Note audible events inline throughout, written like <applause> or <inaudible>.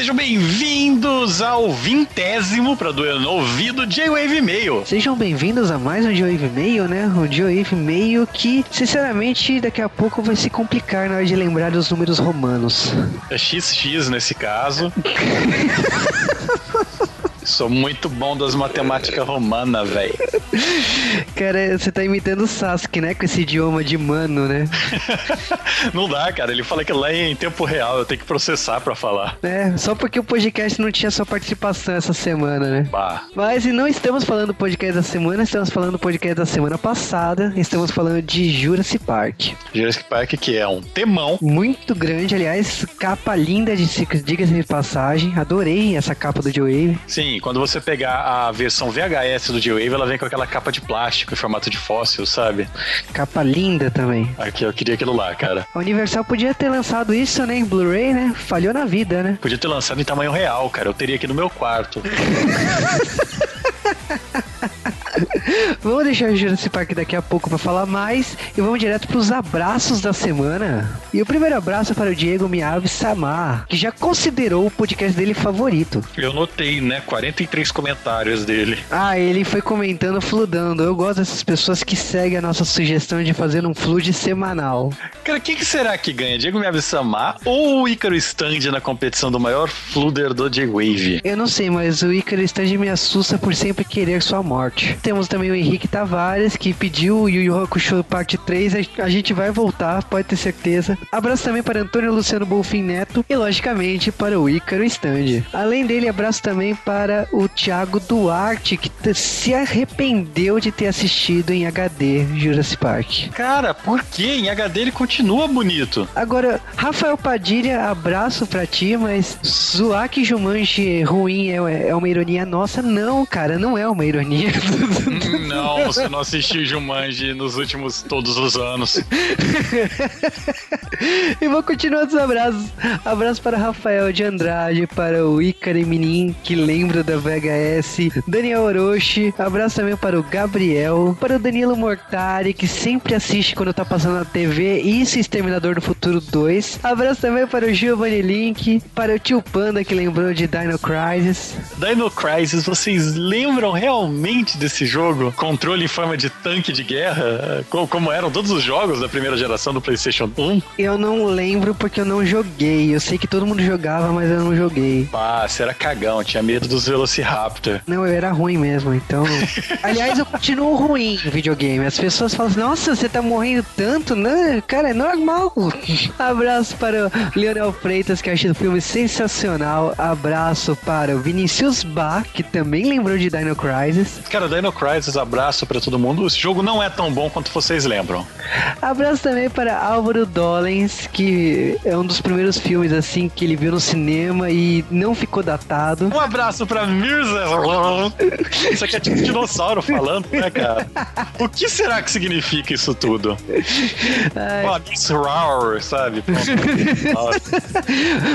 sejam bem-vindos ao vintésimo para doer no ouvido J-Wave Mail. Sejam bem-vindos a mais um J-Wave Mail, né? Um J-Wave Mail que, sinceramente, daqui a pouco vai se complicar na hora de lembrar dos números romanos. É XX nesse caso. <laughs> Sou muito bom das matemáticas romanas, velho. Cara, você tá imitando o Sasuke, né? Com esse idioma de mano, né? <laughs> não dá, cara. Ele fala que lá é em tempo real, eu tenho que processar pra falar. É, só porque o podcast não tinha sua participação essa semana, né? Bah. Mas e não estamos falando do podcast da semana, estamos falando do podcast da semana passada. Estamos falando de Jurassic Park. Jurassic Park, que é um temão. Muito grande, aliás, capa linda de diga-se de passagem. Adorei essa capa do Joe Wave. Sim, quando você pegar a versão VHS do J-Wave, ela vem com aquela capa de plástico em formato de fóssil, sabe? Capa linda também. Aqui, eu queria aquilo lá, cara. A Universal podia ter lançado isso, né, em Blu-ray, né? Falhou na vida, né? Podia ter lançado em tamanho real, cara. Eu teria aqui no meu quarto. <laughs> <laughs> vamos deixar o Jurassic Park daqui a pouco para falar mais e vamos direto para os abraços da semana. E o primeiro abraço é para o Diego Miave Samar, que já considerou o podcast dele favorito. Eu notei, né? 43 comentários dele. Ah, ele foi comentando fludando. Eu gosto dessas pessoas que seguem a nossa sugestão de fazer um flood semanal. Cara, quem que será que ganha? Diego Miave Samar ou o Ícaro Stand na competição do maior fluder do J-Wave? Eu não sei, mas o Ícaro Stand me assusta por sempre querer sua morte. Temos também o Henrique Tavares, que pediu o Yu Yu Hakusho parte 3. A gente vai voltar, pode ter certeza. Abraço também para Antônio Luciano Bolfin Neto e, logicamente, para o Ícaro Stand. Além dele, abraço também para o Thiago Duarte, que se arrependeu de ter assistido em HD Jurassic Park. Cara, por quê? Em HD ele continua bonito. Agora, Rafael Padilha, abraço pra ti, mas zoar que Jumanji ruim é, é uma ironia nossa? Não, cara, não é uma ironia. <laughs> Não, você não assistiu Jumanji nos últimos todos os anos. <laughs> e vou continuar os abraços. Abraço para Rafael de Andrade, para o Icare Menin, que lembra da VHS, Daniel Orochi, abraço também para o Gabriel, para o Danilo Mortari, que sempre assiste quando tá passando na TV, isso Exterminador do Futuro 2. Abraço também para o Giovanni Link, para o tio Panda, que lembrou de Dino Crisis. Dino Crisis, vocês lembram realmente desse jogo? Controle em forma de tanque de guerra? Como eram todos os jogos da primeira geração do PlayStation 1? Eu não lembro porque eu não joguei. Eu sei que todo mundo jogava, mas eu não joguei. Ah, você era cagão, tinha medo dos Velociraptor. Não, eu era ruim mesmo, então. <laughs> Aliás, eu continuo ruim no videogame. As pessoas falam assim, nossa, você tá morrendo tanto, né? Cara, é normal. <laughs> Abraço para o Leonel Freitas, que achei o filme sensacional. Abraço para o Vinicius Bach, que também lembrou de Dino Crisis. Cara, Dino Crisis, abraço para todo mundo. Esse jogo não é tão bom quanto vocês lembram. Abraço também para Álvaro Dollens, que é um dos primeiros filmes assim que ele viu no cinema e não ficou datado. Um abraço para Mirza. <laughs> Isso aqui é tipo dinossauro falando, né, cara? O que será que significa isso tudo? Oh, sabe? <laughs>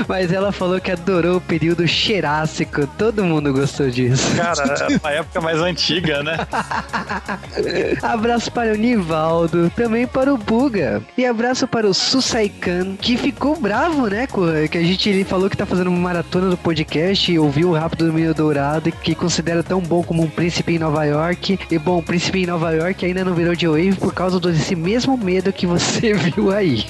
Mas ela falou que adorou o período Cherássico. Todo mundo gostou disso. Cara, é uma época mais antiga, né? <laughs> abraço para o Nivaldo, também para o Buga. E abraço para o Susaikan, que ficou bravo, né? Que a gente ele falou que tá fazendo uma maratona do podcast e ouviu o Rápido do Menino Dourado, que considera tão bom como um príncipe em Nova York. E bom, o príncipe em Nova York ainda não virou de wave por causa desse mesmo medo que você <laughs> viu aí.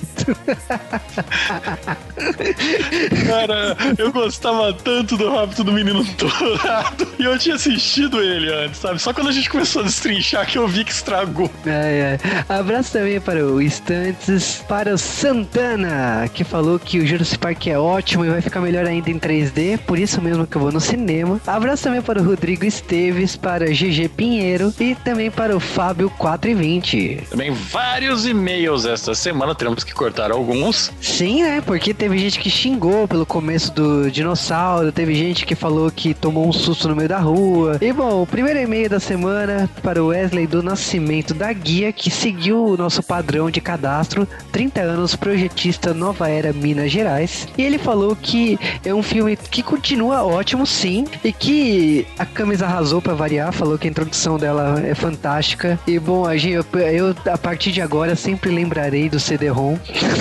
Cara, eu gostava tanto do Rápido do Menino Dourado <laughs> e eu tinha assistido ele antes, sabe? Só quando a gente começou a destrinchar que eu vi que estragou. É, é. Abraço também para o Estantes, para o Santana, que falou que o Jurassic Park é ótimo e vai ficar melhor ainda em 3D, por isso mesmo que eu vou no cinema. Abraço também para o Rodrigo Esteves, para GG Pinheiro e também para o Fábio 420. Também vários e-mails esta semana, teremos que cortar alguns. Sim, né? Porque teve gente que xingou pelo começo do dinossauro, teve gente que falou que tomou um susto no meio da rua. E bom, o primeiro e-mail da semana semana para o Wesley do Nascimento da Guia, que seguiu o nosso padrão de cadastro, 30 anos, projetista Nova Era Minas Gerais. E ele falou que é um filme que continua ótimo, sim, e que a camisa arrasou para variar, falou que a introdução dela é fantástica. E bom, a gente, eu, eu a partir de agora sempre lembrarei do CD-ROM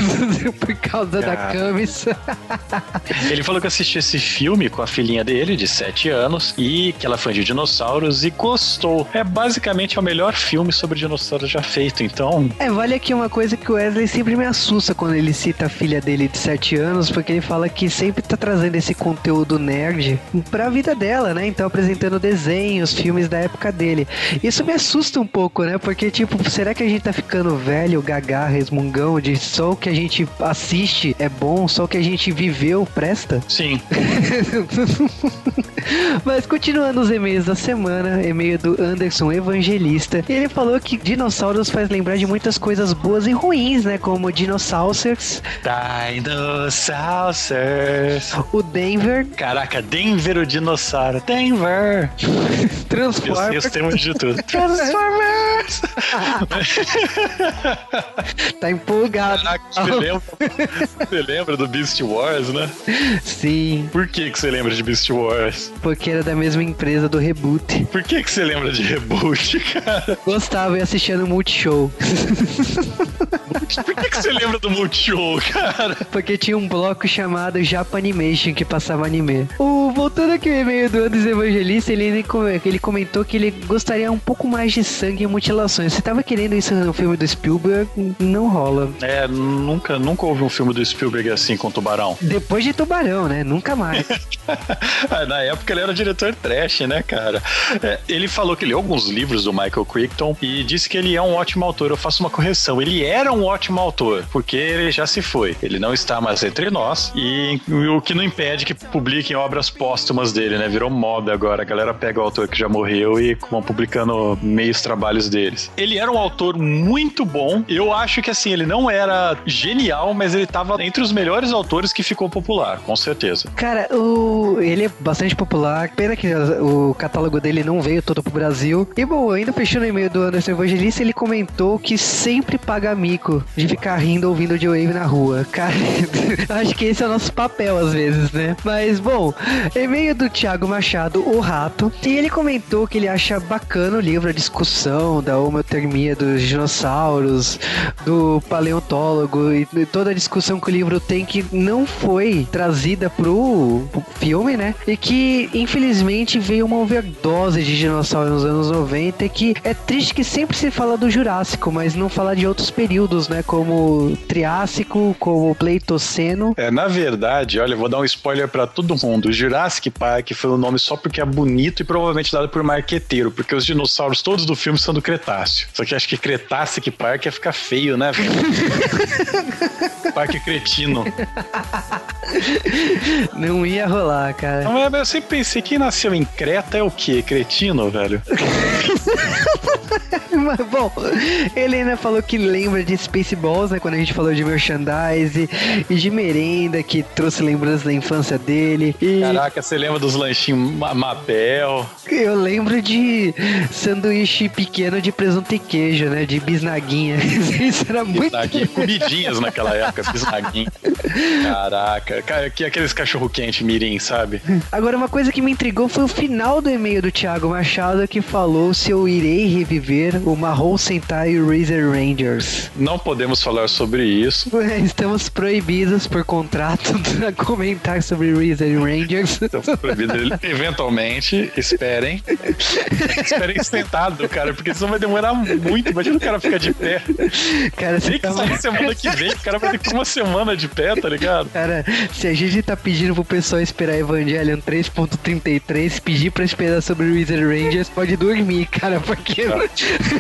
<laughs> por causa da camisa. ele falou que assistiu esse filme com a filhinha dele, de 7 anos, e que ela fã de dinossauros e gostou. É basicamente o melhor filme sobre dinossauros já feito, então. É, vale aqui uma coisa que o Wesley sempre me assusta quando ele cita a filha dele de 7 anos, porque ele fala que sempre tá trazendo esse conteúdo nerd pra vida dela, né? Então apresentando desenhos, filmes da época dele. Isso me assusta um pouco, né? Porque, tipo, será que a gente tá ficando velho, gagá, resmungão, de só o que a gente assiste é bom, só o que a gente viveu presta? Sim. <laughs> Mas continuando os e-mails da semana, e-mail do Anderson Evangelista. Ele falou que dinossauros faz lembrar de muitas coisas boas e ruins, né? Como dinossauros. Dinossauros. O Denver. Caraca, Denver o dinossauro. Denver. <laughs> Transformers. Eu sei os de tudo. <laughs> Transformers. <laughs> tá empolgado. Caraca, você lembra, você lembra do Beast Wars, né? Sim. Por que, que você lembra de Beast Wars? Porque era da mesma empresa do Reboot. Por que, que você lembra de Reboot, cara? Gostava e assistia no Multishow. Por que, que você lembra do Multishow, cara? Porque tinha um bloco chamado Japanimation que passava anime. O, voltando aqui ao e-mail do Andes Evangelista, ele, ele comentou que ele gostaria um pouco mais de sangue e mutilações. Você tava querendo isso no filme do Spielberg? Não rola. É, nunca, nunca houve um filme do Spielberg assim com Tubarão. Depois de Tubarão, né? Nunca mais. <laughs> Na época ele era diretor trash, né, cara? É, ele falou que leu alguns livros do Michael Crichton e disse que ele é um ótimo autor. Eu faço uma correção. Ele era um ótimo autor, porque ele já se foi. Ele não está mais entre nós e o que não impede que publiquem obras póstumas dele, né? Virou moda agora. A galera pega o autor que já morreu e vão publicando meios trabalhos deles. Ele era um autor muito bom. Eu acho que assim, ele não era genial, mas ele estava entre os melhores autores que ficou popular, com certeza. Cara, o... ele é bastante popular. Pena que o catálogo dele não veio todo pro Brasil. E bom, ainda fechando o e-mail do Anderson Evangelista, ele comentou que sempre paga mico de ficar rindo ouvindo de Wave na rua. Cara, <laughs> acho que esse é o nosso papel às vezes, né? Mas bom, e-mail do Thiago Machado, o Rato, e ele comentou que ele acha bacana o livro, a discussão da homotermia dos dinossauros, do paleontólogo e toda a discussão que o livro tem que não foi trazida pro, filme, né? E que infelizmente veio uma overdose de dinossauro nos anos 90 e que é triste que sempre se fala do Jurássico, mas não fala de outros períodos, né? Como Triássico, como Pleitoceno. É, na verdade, olha, vou dar um spoiler para todo mundo. O Jurassic Park foi o nome só porque é bonito e provavelmente dado por marqueteiro, porque os dinossauros todos do filme são do Cretáceo. Só que acho que Cretácic Park ia ficar feio, né? <laughs> Parque cretino. Não ia rolar, cara. Não, eu sempre pensei que nasceu em Creta é o quê? Cretino, velho? <laughs> <laughs> Mas, bom, ele ainda falou que lembra de Spaceballs, né? Quando a gente falou de merchandise e de merenda, que trouxe lembranças da infância dele. E... Caraca, você lembra dos lanchinhos Mabel? Eu lembro de sanduíche pequeno de presunto e queijo, né? De bisnaguinha. <laughs> Isso era muito. Bisnaguinha, <laughs> comidinhas naquela época, bisnaguinha. Caraca, que aqueles cachorro quente mirim, sabe? Agora, uma coisa que me intrigou foi o final do e-mail do Thiago Machado que falou se eu irei reviver o Mahou Sentai Razor Rangers. Não podemos falar sobre isso. <laughs> Estamos proibidos por contrato <laughs> a comentar sobre Razor Rangers. Estamos proibidos. <laughs> Eventualmente, esperem. esperem sentado, cara, porque senão vai demorar muito. Imagina o cara ficar de pé. Cara, Tem que tá sair semana que vem, o cara vai ter que uma semana de pé, tá ligado? Cara, se a gente tá pedindo pro pessoal esperar Evangelion 3.33, pedir pra esperar sobre Wizard Rangers, pode dormir, cara, porque.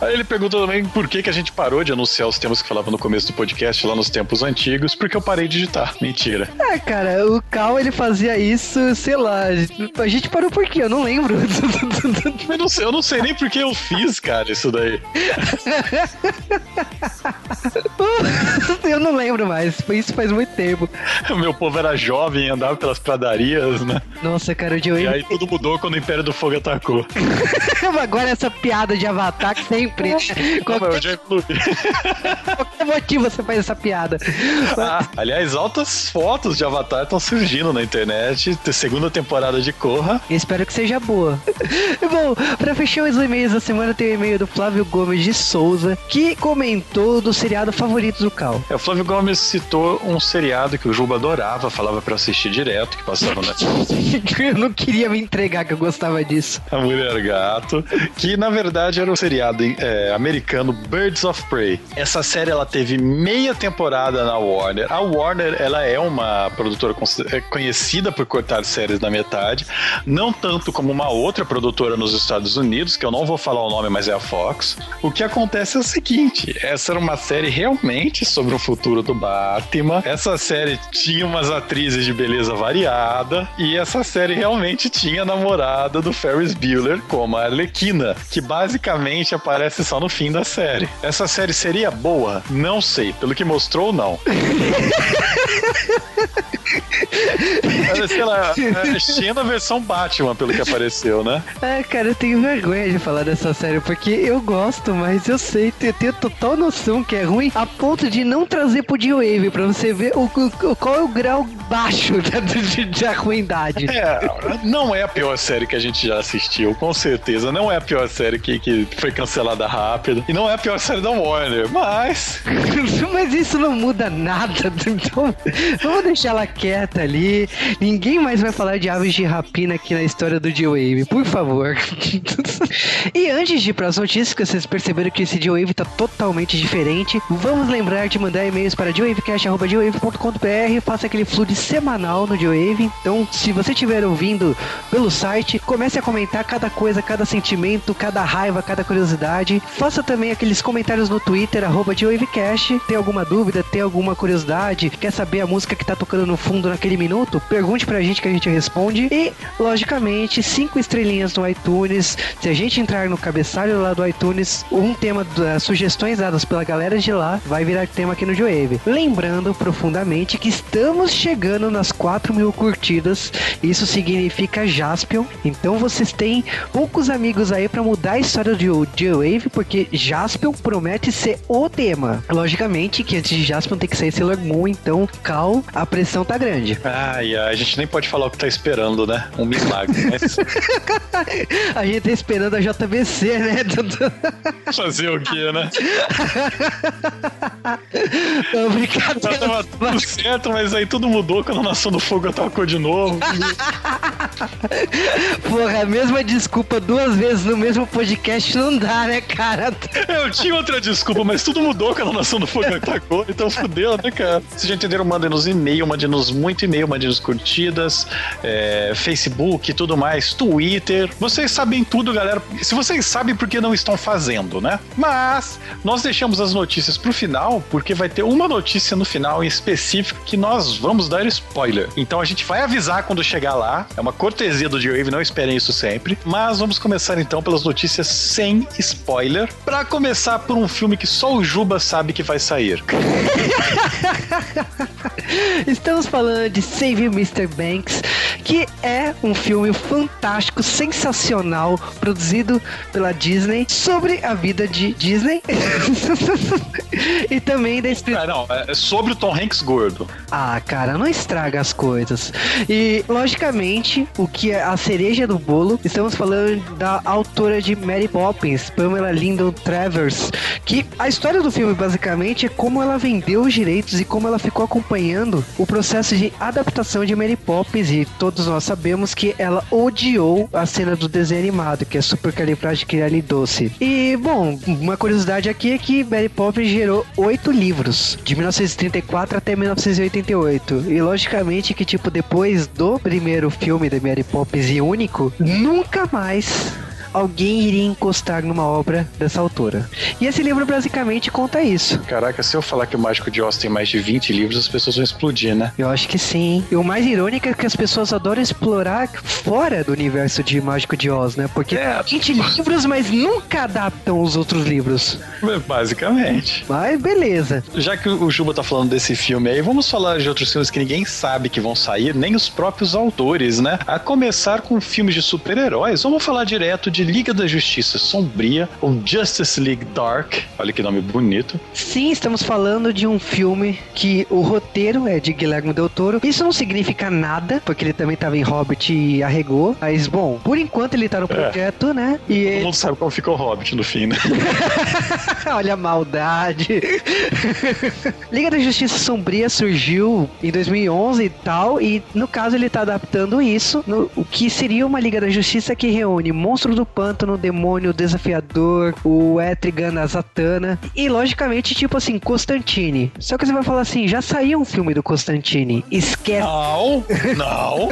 Aí ele perguntou também por que, que a gente parou de anunciar os temas que falava no começo do podcast lá nos tempos antigos, porque eu parei de digitar. Mentira. Ah, cara, o Cal ele fazia isso, sei lá. A gente parou por quê? Eu não lembro. <laughs> Eu não sei, eu não sei nem por que eu fiz, cara, isso daí. eu não lembro mais. Isso faz muito tempo. O <laughs> meu povo era jovem, andava pelas pradarias, né? Nossa, cara, o Joey. E aí tudo mudou quando o Império do Fogo atacou. <laughs> Agora essa piada de Avatar que sempre. <laughs> né? Qualquer, já incluí. qualquer motivo você faz essa piada. Ah, aliás, altas fotos de Avatar estão surgindo na internet. Segunda temporada de Corra. Espero que seja boa. <laughs> Bom, pra fechar os e-mails da semana, tem o e-mail do Flávio Gomes de Souza, que comentou do seriado favorito do Cal. É, o Flávio Gomes citou um seriado que o Juba adorava, falava pra assistir direto, que passava na <laughs> eu não queria me entregar que eu gostava disso. A Mulher Gato, que na verdade era o seriado é, americano Birds of Prey. Essa série ela teve meia temporada na Warner. A Warner ela é uma produtora é conhecida por cortar séries na metade, não tanto como uma outra produtora nos Estados Unidos, que eu não vou falar o nome, mas é a Fox. O que acontece é o seguinte: essa era uma série realmente sobre o futuro do Batman. Essa série tinha umas atrizes de beleza variada e essa série realmente tinha a namorada do Ferris Bueller como a Arlequina, que basicamente aparece só no fim da série. Essa série seria boa? Não sei. Pelo que mostrou, não. <laughs> Sei lá, é Xena versão Batman, pelo que apareceu, né? É, cara, eu tenho vergonha de falar dessa série, porque eu gosto, mas eu sei, eu tenho total noção que é ruim, a ponto de não trazer pro D-Wave, pra você ver o, o- qual é o grau baixo <laughs> da, de, de ruindade. É, não é a pior série que a gente já assistiu, com certeza. Não é a pior série que, que foi cancelada rápido. E não é a pior série da Warner, mas. <laughs> Mas isso não muda nada, <laughs> então vamos deixar ela quieta ali. Ninguém mais vai falar de aves de rapina aqui na história do G-Wave, por favor. <laughs> e antes de ir para as notícias, que vocês perceberam que esse G-Wave tá totalmente diferente, vamos lembrar de mandar e-mails para gwavecast.gwave.com.br, faça aquele fluxo semanal no G-Wave. Então, se você estiver ouvindo pelo site, comece a comentar cada coisa, cada sentimento, cada raiva, cada curiosidade. Faça também aqueles comentários no Twitter, arroba. Tem alguma dúvida, tem alguma curiosidade, quer saber a música que tá tocando no fundo naquele minuto? Pergunte pra gente que a gente responde. E, logicamente, cinco estrelinhas no iTunes. Se a gente entrar no cabeçalho lá do iTunes, um tema das sugestões dadas pela galera de lá vai virar tema aqui no Joave. Lembrando profundamente que estamos chegando nas 4 mil curtidas. Isso significa Jaspion. Então vocês têm poucos amigos aí pra mudar a história do J-Wave, porque Jaspion promete ser o tema. Logicamente que antes de Jaspion tem que sair Sailor Moon, então Cal, a pressão tá grande. Ai, ai, a gente nem pode falar o que tá esperando, né? Um milagre. Mas <laughs> a gente tá esperando a JBC, né? fazer o quê, né? <laughs> Não, brincadeira. tava tudo certo, mas aí tudo mudou quando a Nação do Fogo atacou de novo. <laughs> Porra, a mesma desculpa duas vezes no mesmo podcast não dá, né, cara? Eu tinha outra desculpa, mas tudo mudou quando a Nação do Fogo atacou, então fudeu, né, cara? Vocês já entenderam? Mandem-nos e-mail, mandem-nos muito e-mail, mandem-nos curtidas, é, Facebook e tudo mais, Twitter. Vocês sabem tudo, galera. Se vocês sabem, por que não estão fazendo, né? Mas nós deixamos as notícias pro final, porque vai ter uma notícia no final em específico que nós vamos dar spoiler. Então a gente vai avisar quando chegar lá. É uma cortesia do G-Wave, não esperem isso sempre. Mas vamos começar então pelas notícias sem spoiler. Pra começar por um filme que só o Juba sabe que vai sair. <laughs> Estamos falando de Save Mr. Banks, que é um filme fantástico, sensacional, produzido pela Disney, sobre a vida de Disney <laughs> e também da. Ah, não, é sobre o Tom Hanks gordo. Ah, cara, não estraga as coisas. E, logicamente, o que é a cereja do bolo, estamos falando da autora de Mary Poppins, Pamela Lyndon Travers, que a história do filme, basicamente, é como ela vendeu os direitos e como ela ficou acompanhando o processo de adaptação de Mary Poppins, e todos nós sabemos que ela odiou a cena do desenho animado, que é super doce. E, bom, uma curiosidade aqui é que Mary Poppins gerou oito livros, de 1934 até 1988. E logicamente que, tipo, depois do primeiro filme da Mary Poppins e único, nunca mais alguém iria encostar numa obra dessa autora. E esse livro basicamente conta isso. Caraca, se eu falar que o Mágico de Oz tem mais de 20 livros, as pessoas vão explodir, né? Eu acho que sim. E o mais irônico é que as pessoas adoram explorar fora do universo de Mágico de Oz, né? Porque é. 20 livros, mas nunca adaptam os outros livros. Basicamente. Mas beleza. Já que o Juba tá falando desse filme aí, vamos falar de outros filmes que ninguém sabe que vão sair, nem os próprios autores, né? A começar com filmes de super-heróis, vamos falar direto de Liga da Justiça Sombria, ou Justice League Dark. Olha que nome bonito. Sim, estamos falando de um filme que o roteiro é de Guilherme Del Toro. Isso não significa nada, porque ele também estava em Hobbit e arregou. Mas, bom, por enquanto ele tá no é. projeto, é. né? E Todo ele... mundo sabe como ficou o Hobbit no fim, né? <laughs> Olha a maldade. Liga da Justiça Sombria surgiu em 2011 e tal, e no caso ele tá adaptando isso, no, o que seria uma Liga da Justiça que reúne Monstro do Pântano, Demônio, Desafiador, o Etrigan, a Zatanna, e logicamente, tipo assim, Constantine. Só que você vai falar assim, já saiu um filme do Constantine, esquece. Não, não.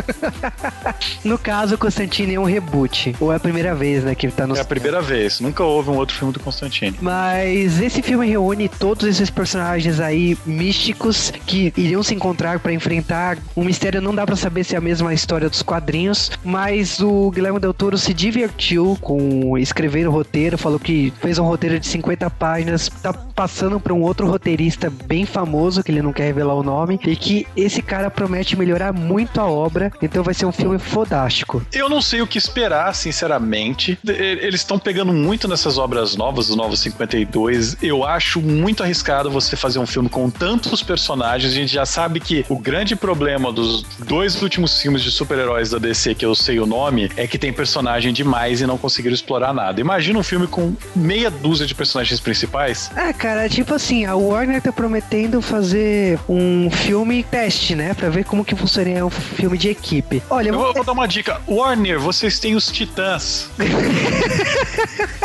<laughs> no caso, Constantine é um reboot, ou é a primeira vez, né, que tá no... É a primeira vez, nunca houve um outro filme do Constantine. Mas esse filme reúne todos esses personagens aí místicos que iriam se encontrar para enfrentar um mistério, não dá para saber se é a mesma história dos quadrinhos, mas o Guilherme Del Toro se divertiu com escrever o roteiro, falou que fez um roteiro de 50 páginas, tá passando para um outro roteirista bem famoso, que ele não quer revelar o nome, e que esse cara promete melhorar muito a obra, então vai ser um filme fodástico. Eu não sei o que esperar, sinceramente. Eles estão pegando muito nessas obras novas, os novos 52. Eu acho muito arriscado você fazer um filme com tantos personagens. A gente já sabe que o grande problema dos dois últimos filmes de super-heróis da DC, que eu sei o nome, é que tem personagem demais e não conseguiram explorar nada. Imagina um filme com meia dúzia de personagens principais. Ah, cara, tipo assim, a Warner tá prometendo fazer um filme teste, né? Pra ver como que funcionaria um filme de equipe. Olha, eu vou, vou dar uma dica. Warner, vocês têm os Titãs. <laughs>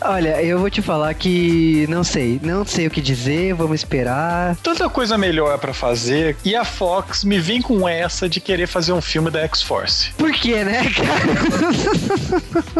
Olha, eu vou te falar que não sei, não sei o que dizer, vamos esperar. Tanta coisa melhor para fazer e a Fox me vem com essa de querer fazer um filme da X-Force. Por quê, né, cara? <laughs>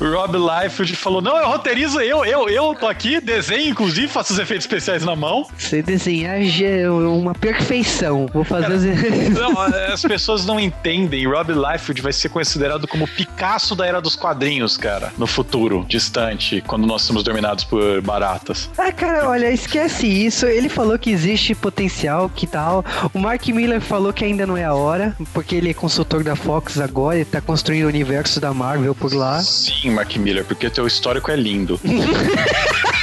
Rob Liefeld falou: "Não, eu roteirizo, eu, eu, eu tô aqui, desenho inclusive, faço os efeitos especiais na mão". Você desenhar é uma perfeição. Vou fazer cara, os... <laughs> Não, as pessoas não entendem. Rob Liefeld vai ser considerado como Picasso da era dos quadrinhos, cara, no futuro distante, quando nós somos dominados por baratas. Ah, cara, olha, esquece isso. Ele falou que existe potencial, que tal. O Mark Miller falou que ainda não é a hora, porque ele é consultor da Fox agora, ele tá construindo o universo da Marvel por lá. Sim, Mark Miller, porque teu histórico é lindo. <laughs>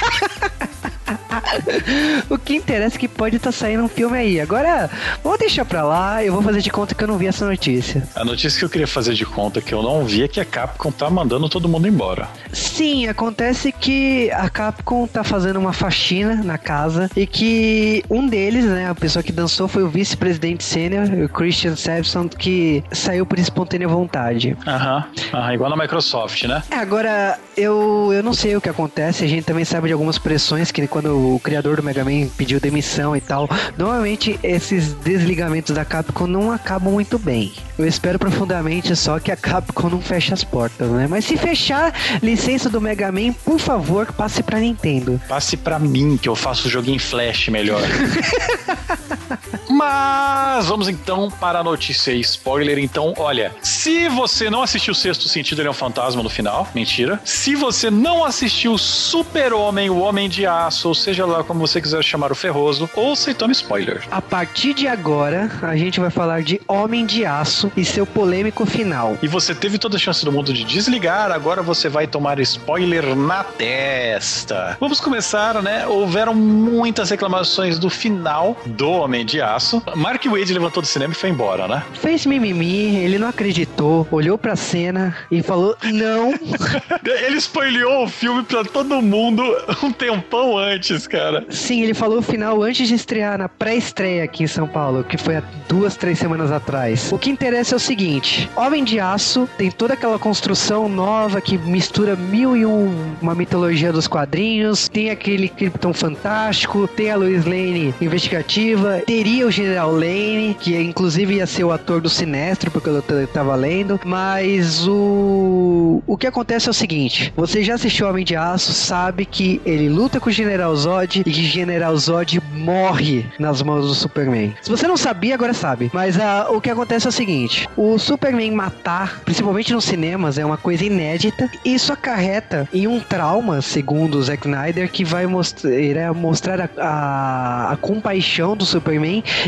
<laughs> o que interessa é que pode estar tá saindo um filme aí. Agora, vamos deixar pra lá, eu vou fazer de conta que eu não vi essa notícia. A notícia que eu queria fazer de conta que eu não vi é que a Capcom tá mandando todo mundo embora. Sim, acontece que a Capcom tá fazendo uma faxina na casa e que um deles, né, a pessoa que dançou foi o vice-presidente sênior, o Christian Sampson, que saiu por espontânea vontade. Aham, aham, igual na Microsoft, né? É, agora, eu, eu não sei o que acontece, a gente também sabe de algumas pressões que quando o criador do Mega Man pediu demissão e tal. Normalmente esses desligamentos da Capcom não acabam muito bem. Eu espero profundamente só que a Capcom não feche as portas, né? Mas se fechar licença do Mega Man, por favor, passe pra Nintendo. Passe pra mim, que eu faço o jogo em Flash melhor. <laughs> Mas vamos então para a notícia spoiler. Então, olha, se você não assistiu o Sexto Sentido, ele é um fantasma no final. Mentira. Se você não assistiu Super-Homem, o Homem de Aço, ou seja lá como você quiser chamar o Ferroso, ouça e tome spoiler. A partir de agora, a gente vai falar de Homem de Aço e seu polêmico final. E você teve toda a chance do mundo de desligar, agora você vai tomar spoiler na testa. Vamos começar, né? Houveram muitas reclamações do final do Homem de Aço. Mark Wade levantou do cinema e foi embora, né? Fez mimimi, ele não acreditou, olhou pra cena e falou não. <laughs> ele spoileou o filme pra todo mundo um tempão antes, cara. cara. Sim, ele falou o final antes de estrear na pré-estreia aqui em São Paulo, que foi há duas, três semanas atrás. O que interessa é o seguinte: Homem de Aço tem toda aquela construção nova que mistura mil e um, uma mitologia dos quadrinhos, tem aquele Krypton fantástico, tem a Lois Lane investigativa, teria o General Lane, que inclusive ia ser o ator do Sinestro, porque eu tava lendo, mas o o que acontece é o seguinte, você já assistiu Homem de Aço, sabe que ele luta com o General Zod e que General Zod morre nas mãos do Superman. Se você não sabia, agora sabe. Mas uh, o que acontece é o seguinte, o Superman matar, principalmente nos cinemas, é uma coisa inédita. Isso acarreta em um trauma, segundo o Zack Snyder, que vai mostrar, mostrar a, a, a, compaixão do Superman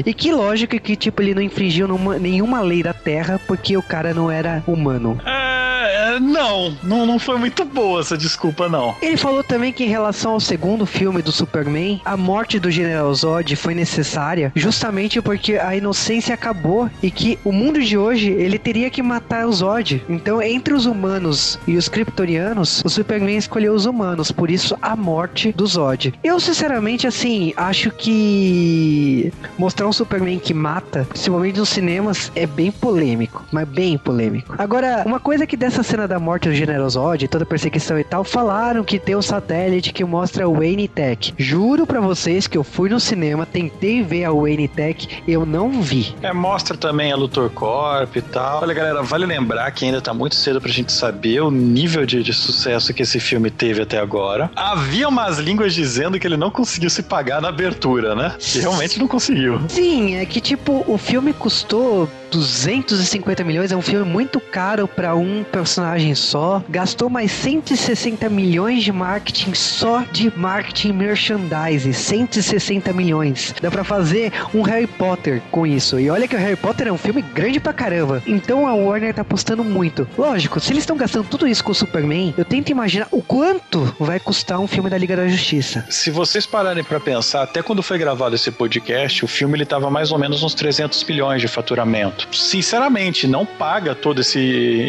e que lógico que tipo ele não infringiu numa, nenhuma lei da Terra porque o cara não era humano. É, não, não, não foi muito boa essa desculpa, não. Ele falou também que em relação ao segundo filme do Superman, a morte do General Zod foi necessária justamente porque a inocência acabou e que o mundo de hoje ele teria que matar o Zod. Então, entre os humanos e os kryptonianos, o Superman escolheu os humanos, por isso a morte do Zod. Eu, sinceramente, assim, acho que mostrar um Superman que mata, principalmente nos cinemas, é bem polêmico, mas bem polêmico. Agora, uma coisa que dessa cena da morte do General Zod, toda a perseguição e tal, falaram que tem um satélite que mostra o Wayne Tech. Juro para vocês que eu fui no cinema, tentei ver a Wayne Tech, eu não vi. É, mostra também a Luthor Corp e tal. Olha, galera, vale lembrar que ainda tá muito cedo pra gente saber o nível de, de sucesso que esse filme teve até agora. Havia umas línguas dizendo que ele não conseguiu se pagar na abertura, né? E realmente não conseguiu. Sim, é que tipo, o filme custou 250 milhões, é um filme muito caro para um personagem só. Gastou mais 160 milhões de marketing só de marketing merchandise. 160 milhões. Dá para fazer um Harry Potter com isso. E olha que o Harry Potter é um filme grande pra caramba. Então a Warner tá apostando muito. Lógico, se eles estão gastando tudo isso com o Superman, eu tento imaginar o quanto vai custar um filme da Liga da Justiça. Se vocês pararem para pensar, até quando foi gravado esse podcast, o filme ele tava mais ou menos uns 300 milhões de faturamento sinceramente, não paga todo esse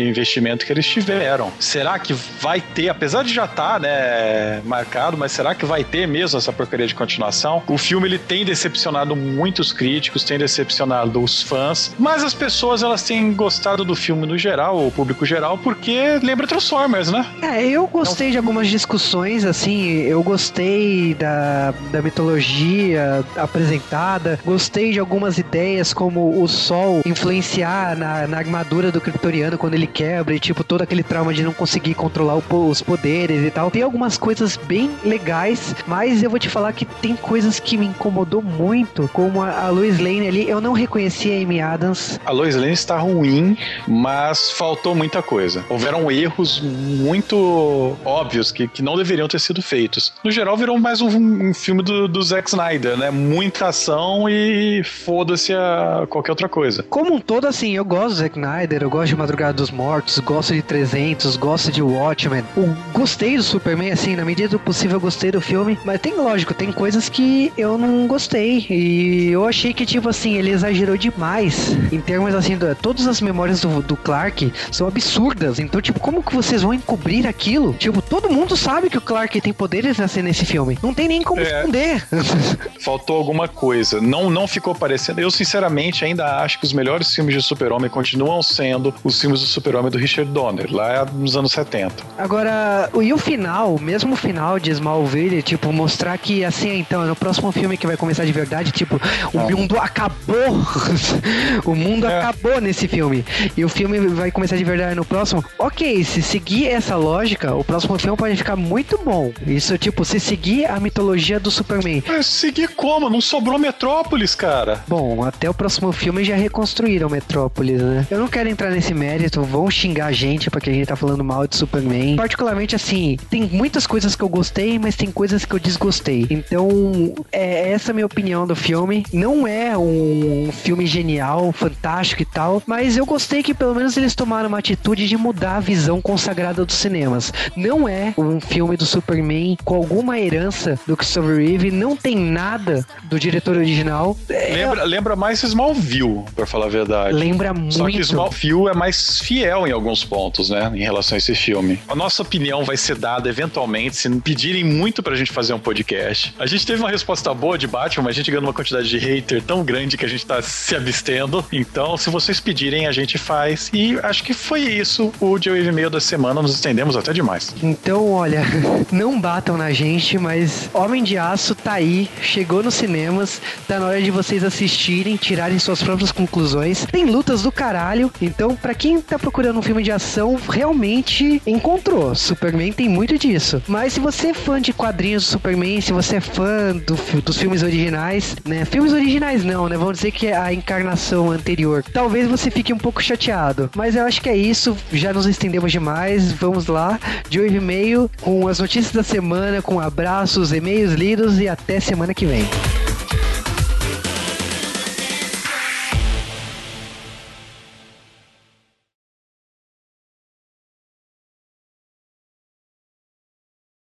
investimento que eles tiveram. Será que vai ter, apesar de já estar, tá, né, marcado, mas será que vai ter mesmo essa porcaria de continuação? O filme ele tem decepcionado muitos críticos, tem decepcionado os fãs, mas as pessoas elas têm gostado do filme no geral, o público geral, porque lembra Transformers, né? É, eu gostei de algumas discussões, assim, eu gostei da, da mitologia apresentada, gostei de algumas ideias como o Sol influenciar na, na armadura do Kryptoniano quando ele quebra e, tipo, todo aquele trauma de não conseguir controlar o, os poderes e tal. Tem algumas coisas bem legais, mas eu vou te falar que tem coisas que me incomodou muito, como a, a Lois Lane ali. Eu não reconheci a Amy Adams. A Lois Lane está ruim, mas faltou muita coisa. Houveram erros muito óbvios que, que não deveriam ter sido feitos. No geral, virou mais um, um filme do, do Zack Snyder, né? Muita ação e foda-se a qualquer outra coisa. Como um todo, assim, eu gosto do Zack Snyder, eu gosto de Madrugada dos Mortos, gosto de 300, gosto de Watchmen. Eu gostei do Superman, assim, na medida do possível eu gostei do filme, mas tem, lógico, tem coisas que eu não gostei. E eu achei que, tipo assim, ele exagerou demais em termos, assim, de, todas as memórias do, do Clark são absurdas. Então, tipo, como que vocês vão encobrir aquilo? Tipo, todo mundo sabe que o Clark tem poderes nesse, nesse filme. Não tem nem como é, esconder. <laughs> Faltou alguma coisa. Não, não ficou parecendo. Eu, sinceramente, ainda acho que os melhores melhores filmes de Super-Homem continuam sendo os filmes do Super-Homem do Richard Donner, lá nos anos 70. Agora, e o final, mesmo o final de Smallville, tipo, mostrar que assim, então, é no próximo filme que vai começar de verdade, tipo, o Não. mundo acabou. <laughs> o mundo é. acabou nesse filme. E o filme vai começar de verdade no próximo. Ok, se seguir essa lógica, o próximo filme pode ficar muito bom. Isso, tipo, se seguir a mitologia do Superman. Mas seguir como? Não sobrou Metrópolis, cara. Bom, até o próximo filme já reconstruir destruíram Metrópolis, né? Eu não quero entrar nesse mérito, vão xingar a gente porque a gente tá falando mal de Superman. Particularmente, assim, tem muitas coisas que eu gostei, mas tem coisas que eu desgostei. Então, é essa a minha opinião do filme. Não é um filme genial, fantástico e tal, mas eu gostei que pelo menos eles tomaram uma atitude de mudar a visão consagrada dos cinemas. Não é um filme do Superman com alguma herança do Christopher Reeve, não tem nada do diretor original. Lembra, é... lembra mais Smallville, pra falar a verdade. Lembra muito. Só que Smallville é mais fiel em alguns pontos, né? Em relação a esse filme. A nossa opinião vai ser dada eventualmente, se pedirem muito pra gente fazer um podcast. A gente teve uma resposta boa de Batman, mas a gente ganhou uma quantidade de hater tão grande que a gente tá se abstendo. Então, se vocês pedirem, a gente faz. E acho que foi isso o dia e meio da semana. Nos estendemos até demais. Então, olha, <laughs> não batam na gente, mas Homem de Aço tá aí, chegou nos cinemas, tá na hora de vocês assistirem, tirarem suas próprias conclusões. Tem lutas do caralho, então para quem tá procurando um filme de ação, realmente encontrou. Superman tem muito disso. Mas se você é fã de quadrinhos do Superman, se você é fã do, dos filmes originais, né? Filmes originais não, né? Vamos dizer que é a encarnação anterior. Talvez você fique um pouco chateado. Mas eu acho que é isso. Já nos estendemos demais. Vamos lá. De 8 e meio com as notícias da semana, com abraços, e-mails lidos e até semana que vem.